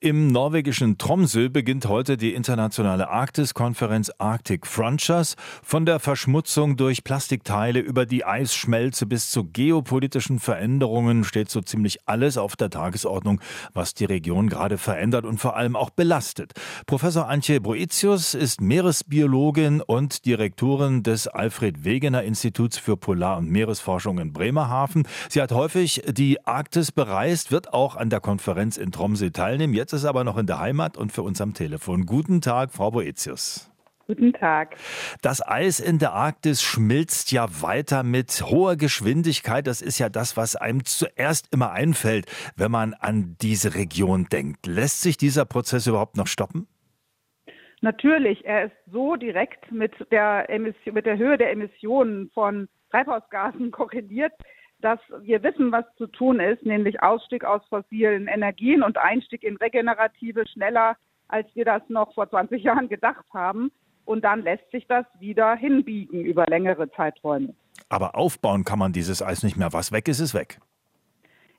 Im norwegischen Tromsø beginnt heute die internationale Arktiskonferenz Arctic Frontiers. Von der Verschmutzung durch Plastikteile über die Eisschmelze bis zu geopolitischen Veränderungen steht so ziemlich alles auf der Tagesordnung, was die Region gerade verändert und vor allem auch belastet. Professor Antje Boetius ist Meeresbiologin und Direktorin des Alfred Wegener Instituts für Polar- und Meeresforschung in Bremerhaven. Sie hat häufig die Arktis bereist, wird auch an der Konferenz in Tromsø teilnehmen. Jetzt ist aber noch in der Heimat und für uns am Telefon. Guten Tag, Frau Boetius. Guten Tag. Das Eis in der Arktis schmilzt ja weiter mit hoher Geschwindigkeit. Das ist ja das, was einem zuerst immer einfällt, wenn man an diese Region denkt. Lässt sich dieser Prozess überhaupt noch stoppen? Natürlich, er ist so direkt mit der, Emission, mit der Höhe der Emissionen von Treibhausgasen korreliert, dass wir wissen, was zu tun ist, nämlich Ausstieg aus fossilen Energien und Einstieg in regenerative schneller, als wir das noch vor 20 Jahren gedacht haben. Und dann lässt sich das wieder hinbiegen über längere Zeiträume. Aber aufbauen kann man dieses Eis nicht mehr. Was weg ist, ist weg.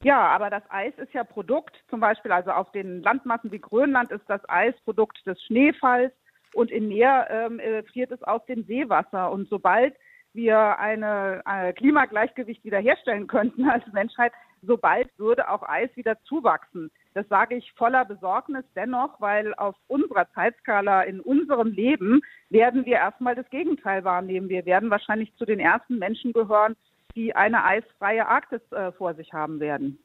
Ja, aber das Eis ist ja Produkt, zum Beispiel also auf den Landmassen wie Grönland ist das Eis Produkt des Schneefalls und im Meer ähm, äh, friert es aus dem Seewasser. Und sobald wir eine, ein Klimagleichgewicht wiederherstellen könnten als Menschheit, sobald würde auch Eis wieder zuwachsen. Das sage ich voller Besorgnis dennoch, weil auf unserer Zeitskala in unserem Leben werden wir erstmal das Gegenteil wahrnehmen. Wir werden wahrscheinlich zu den ersten Menschen gehören, die eine eisfreie Arktis äh, vor sich haben werden.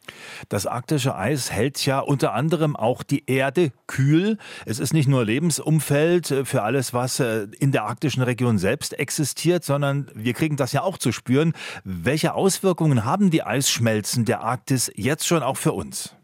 Das arktische Eis hält ja unter anderem auch die Erde kühl. Es ist nicht nur Lebensumfeld äh, für alles, was äh, in der arktischen Region selbst existiert, sondern wir kriegen das ja auch zu spüren. Welche Auswirkungen haben die Eisschmelzen der Arktis jetzt schon auch für uns?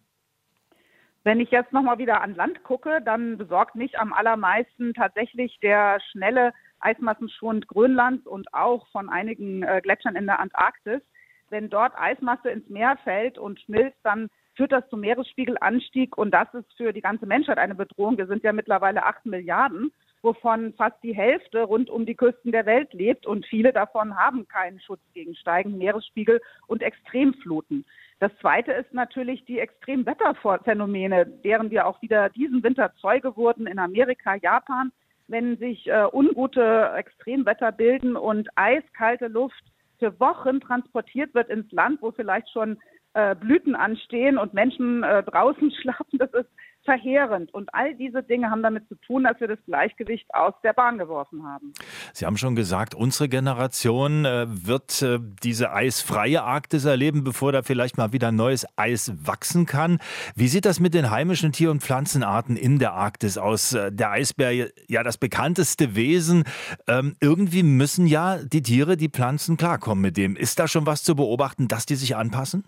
Wenn ich jetzt nochmal wieder an Land gucke, dann besorgt mich am allermeisten tatsächlich der schnelle Eismassenschwund Grönlands und auch von einigen äh, Gletschern in der Antarktis. Wenn dort Eismasse ins Meer fällt und schmilzt, dann führt das zum Meeresspiegelanstieg und das ist für die ganze Menschheit eine Bedrohung. Wir sind ja mittlerweile acht Milliarden, wovon fast die Hälfte rund um die Küsten der Welt lebt und viele davon haben keinen Schutz gegen steigenden Meeresspiegel und Extremfluten. Das zweite ist natürlich die Extremwetterphänomene, deren wir auch wieder diesen Winter Zeuge wurden in Amerika, Japan wenn sich äh, ungute Extremwetter bilden und eiskalte Luft für Wochen transportiert wird ins Land, wo vielleicht schon äh, Blüten anstehen und Menschen äh, draußen schlafen, das ist verheerend. Und all diese Dinge haben damit zu tun, dass wir das Gleichgewicht aus der Bahn geworfen haben. Sie haben schon gesagt, unsere Generation äh, wird äh, diese eisfreie Arktis erleben, bevor da vielleicht mal wieder neues Eis wachsen kann. Wie sieht das mit den heimischen Tier- und Pflanzenarten in der Arktis aus? Äh, der Eisbär, ja das bekannteste Wesen. Ähm, irgendwie müssen ja die Tiere, die Pflanzen klarkommen mit dem. Ist da schon was zu beobachten, dass die sich anpassen?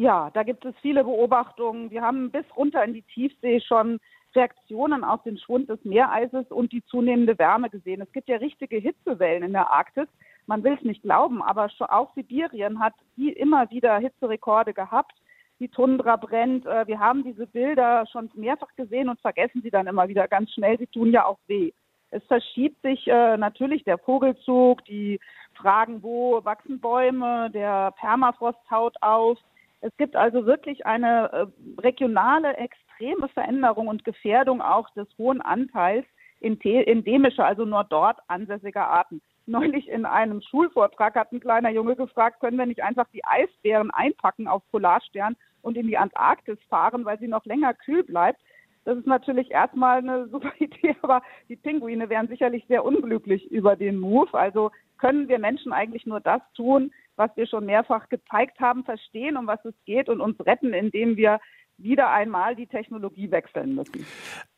Ja, da gibt es viele Beobachtungen. Wir haben bis runter in die Tiefsee schon Reaktionen auf den Schwund des Meereises und die zunehmende Wärme gesehen. Es gibt ja richtige Hitzewellen in der Arktis. Man will es nicht glauben, aber auch Sibirien hat die immer wieder Hitzerekorde gehabt. Die Tundra brennt. Äh, wir haben diese Bilder schon mehrfach gesehen und vergessen sie dann immer wieder ganz schnell. Sie tun ja auch weh. Es verschiebt sich äh, natürlich der Vogelzug, die Fragen, wo wachsen Bäume, der Permafrost haut auf. Es gibt also wirklich eine äh, regionale extreme Veränderung und Gefährdung auch des hohen Anteils endemischer, also nur dort ansässiger Arten. Neulich in einem Schulvortrag hat ein kleiner Junge gefragt, können wir nicht einfach die Eisbären einpacken auf Polarstern und in die Antarktis fahren, weil sie noch länger kühl bleibt. Das ist natürlich erstmal eine super Idee, aber die Pinguine wären sicherlich sehr unglücklich über den Move. Also können wir Menschen eigentlich nur das tun, was wir schon mehrfach gezeigt haben, verstehen, um was es geht und uns retten, indem wir wieder einmal die Technologie wechseln müssen.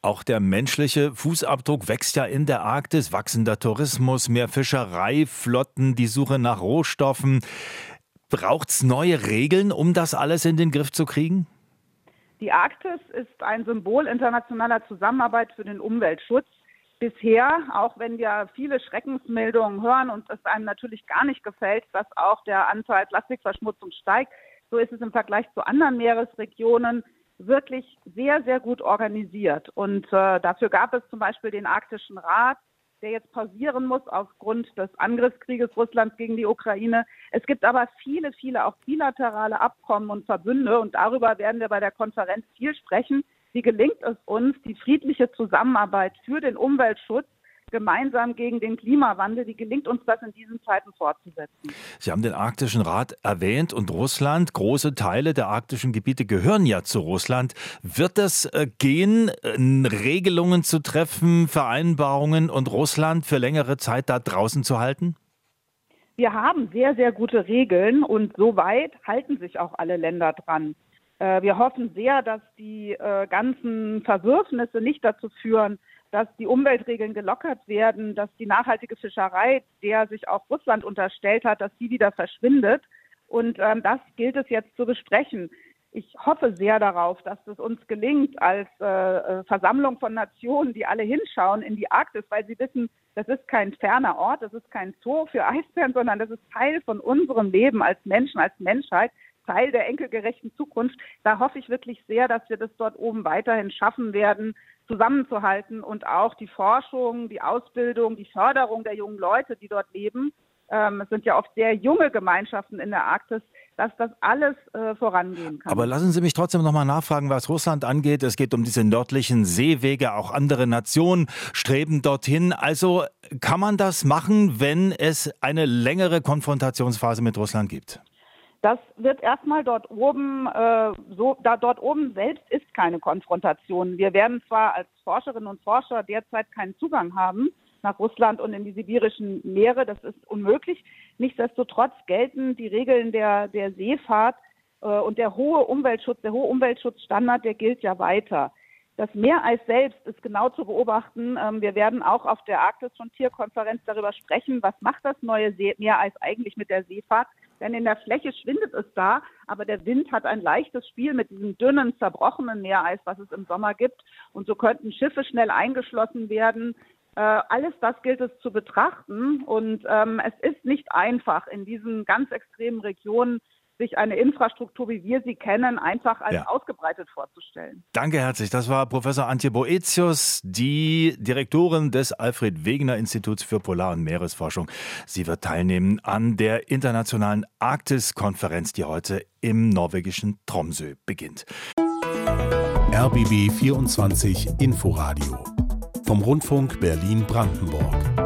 Auch der menschliche Fußabdruck wächst ja in der Arktis. Wachsender Tourismus, mehr Fischerei, Flotten, die Suche nach Rohstoffen. Braucht es neue Regeln, um das alles in den Griff zu kriegen? Die Arktis ist ein Symbol internationaler Zusammenarbeit für den Umweltschutz bisher, auch wenn wir viele Schreckensmeldungen hören und es einem natürlich gar nicht gefällt, dass auch der Anteil Plastikverschmutzung steigt, so ist es im Vergleich zu anderen Meeresregionen wirklich sehr, sehr gut organisiert. Und äh, dafür gab es zum Beispiel den Arktischen Rat, der jetzt pausieren muss aufgrund des Angriffskrieges Russlands gegen die Ukraine. Es gibt aber viele, viele auch bilaterale Abkommen und Verbünde und darüber werden wir bei der Konferenz viel sprechen. Wie gelingt es uns, die friedliche Zusammenarbeit für den Umweltschutz gemeinsam gegen den Klimawandel. Wie gelingt uns das in diesen Zeiten fortzusetzen? Sie haben den Arktischen Rat erwähnt und Russland. Große Teile der arktischen Gebiete gehören ja zu Russland. Wird es äh, gehen, Regelungen zu treffen, Vereinbarungen und Russland für längere Zeit da draußen zu halten? Wir haben sehr, sehr gute Regeln und soweit halten sich auch alle Länder dran. Äh, wir hoffen sehr, dass die äh, ganzen Verwürfnisse nicht dazu führen, dass die Umweltregeln gelockert werden, dass die nachhaltige Fischerei, der sich auch Russland unterstellt hat, dass die wieder verschwindet. Und ähm, das gilt es jetzt zu besprechen. Ich hoffe sehr darauf, dass es uns gelingt, als äh, äh, Versammlung von Nationen, die alle hinschauen in die Arktis, weil sie wissen, das ist kein ferner Ort, das ist kein Zoo für Eisbären, sondern das ist Teil von unserem Leben als Menschen, als Menschheit, Teil der enkelgerechten Zukunft. Da hoffe ich wirklich sehr, dass wir das dort oben weiterhin schaffen werden, zusammenzuhalten und auch die Forschung, die Ausbildung, die Förderung der jungen Leute, die dort leben, ähm, es sind ja oft sehr junge Gemeinschaften in der Arktis, dass das alles äh, vorangehen kann. Aber lassen Sie mich trotzdem noch mal nachfragen, was Russland angeht. Es geht um diese nördlichen Seewege. Auch andere Nationen streben dorthin. Also kann man das machen, wenn es eine längere Konfrontationsphase mit Russland gibt? Das wird erstmal dort oben, äh, so, da dort oben selbst ist keine Konfrontation. Wir werden zwar als Forscherinnen und Forscher derzeit keinen Zugang haben nach Russland und in die sibirischen Meere, das ist unmöglich. Nichtsdestotrotz gelten die Regeln der, der Seefahrt äh, und der hohe Umweltschutz, der hohe Umweltschutzstandard, der gilt ja weiter. Das Meereis selbst ist genau zu beobachten. Ähm, wir werden auch auf der Arktis- und Tierkonferenz darüber sprechen, was macht das neue Meereis eigentlich mit der Seefahrt. Denn in der Fläche schwindet es da, aber der Wind hat ein leichtes Spiel mit diesem dünnen, zerbrochenen Meereis, was es im Sommer gibt. Und so könnten Schiffe schnell eingeschlossen werden. Äh, alles das gilt es zu betrachten. Und ähm, es ist nicht einfach, in diesen ganz extremen Regionen sich eine Infrastruktur, wie wir sie kennen, einfach als ja. ausgebreitet vorzustellen. Danke herzlich. Das war Professor Antje Boetius, die Direktorin des Alfred Wegener Instituts für Polar- und Meeresforschung. Sie wird teilnehmen an der internationalen Arktis-Konferenz, die heute im norwegischen Tromsø beginnt. RBB 24 Inforadio vom Rundfunk Berlin-Brandenburg.